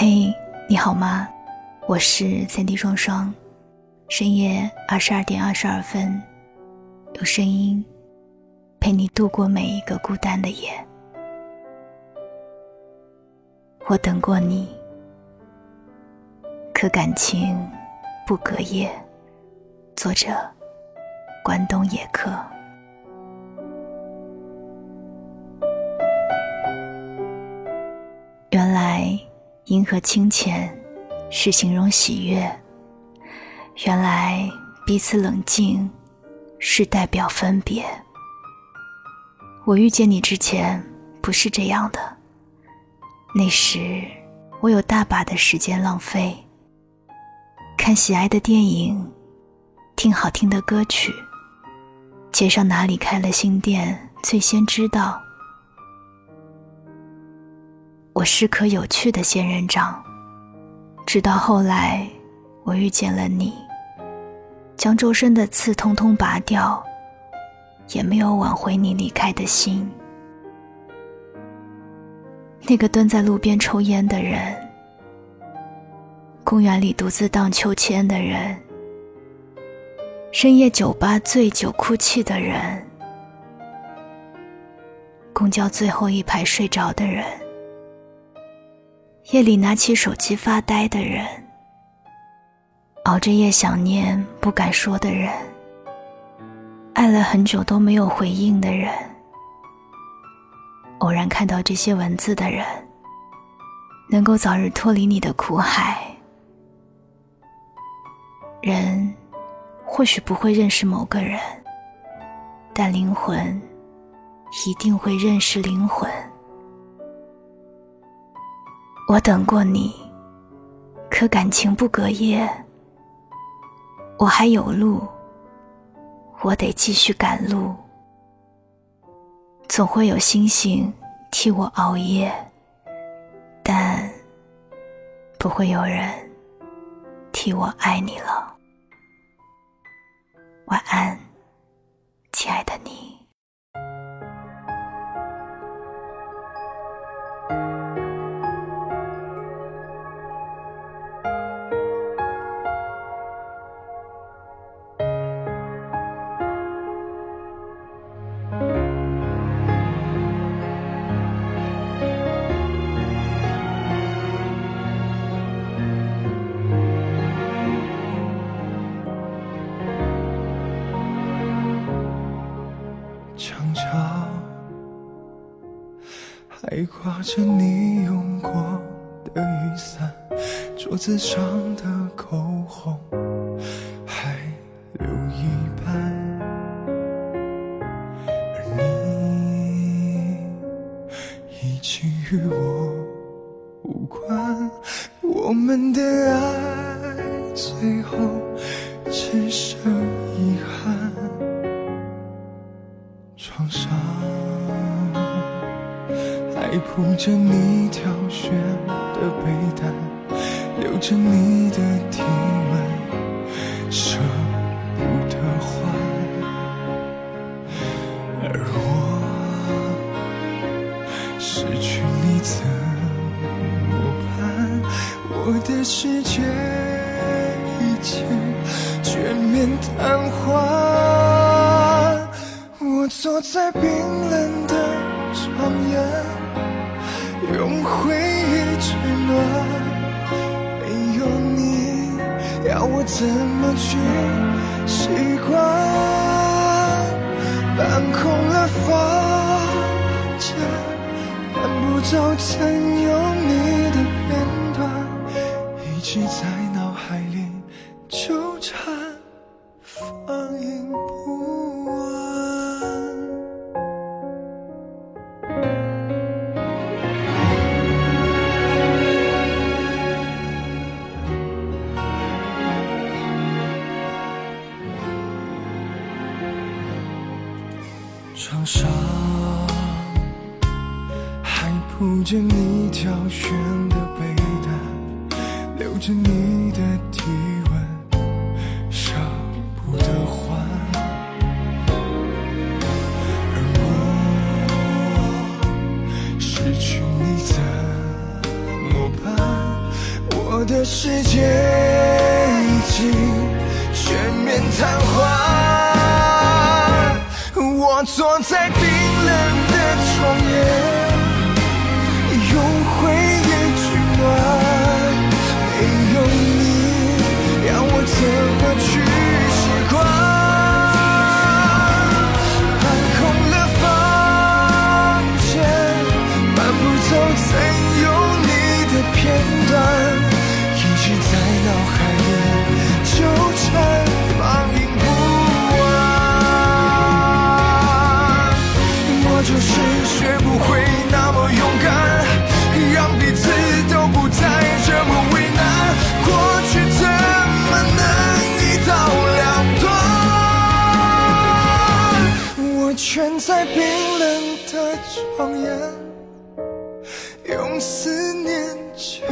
嘿，你好吗？我是三 D 双双，深夜二十二点二十二分，用声音陪你度过每一个孤单的夜。我等过你，可感情不隔夜。作者：关东野客。银河清浅是形容喜悦，原来彼此冷静是代表分别。我遇见你之前不是这样的，那时我有大把的时间浪费，看喜爱的电影，听好听的歌曲，街上哪里开了新店，最先知道。我是棵有趣的仙人掌，直到后来我遇见了你，将周身的刺通通拔掉，也没有挽回你离开的心。那个蹲在路边抽烟的人，公园里独自荡秋千的人，深夜酒吧醉酒哭泣的人，公交最后一排睡着的人。夜里拿起手机发呆的人，熬着夜想念不敢说的人，爱了很久都没有回应的人，偶然看到这些文字的人，能够早日脱离你的苦海。人或许不会认识某个人，但灵魂一定会认识灵魂。我等过你，可感情不隔夜。我还有路，我得继续赶路。总会有星星替我熬夜，但不会有人替我爱你了。晚安，挂着你用过的雨伞，桌子上的口红还留一半，而你已经与我无关，我们的爱最后只剩遗憾，床上。还铺着你挑选的被单，留着你的体温，舍不得换。而我失去你怎么办？我的世界一切全面瘫痪。我坐在冰冷的床沿。用回忆取暖，没有你，要我怎么去习惯？搬空了房间，搬不走曾有你的片段，一直在。床上还铺着你挑选的被单，留着你的体温，舍不得换。而我失去你怎么办？我的世界已经全面瘫痪。我坐在冰冷就是学不会那么勇敢，让彼此都不再这么为难。过去怎么能一刀两断？我蜷在冰冷的床沿，用思念去，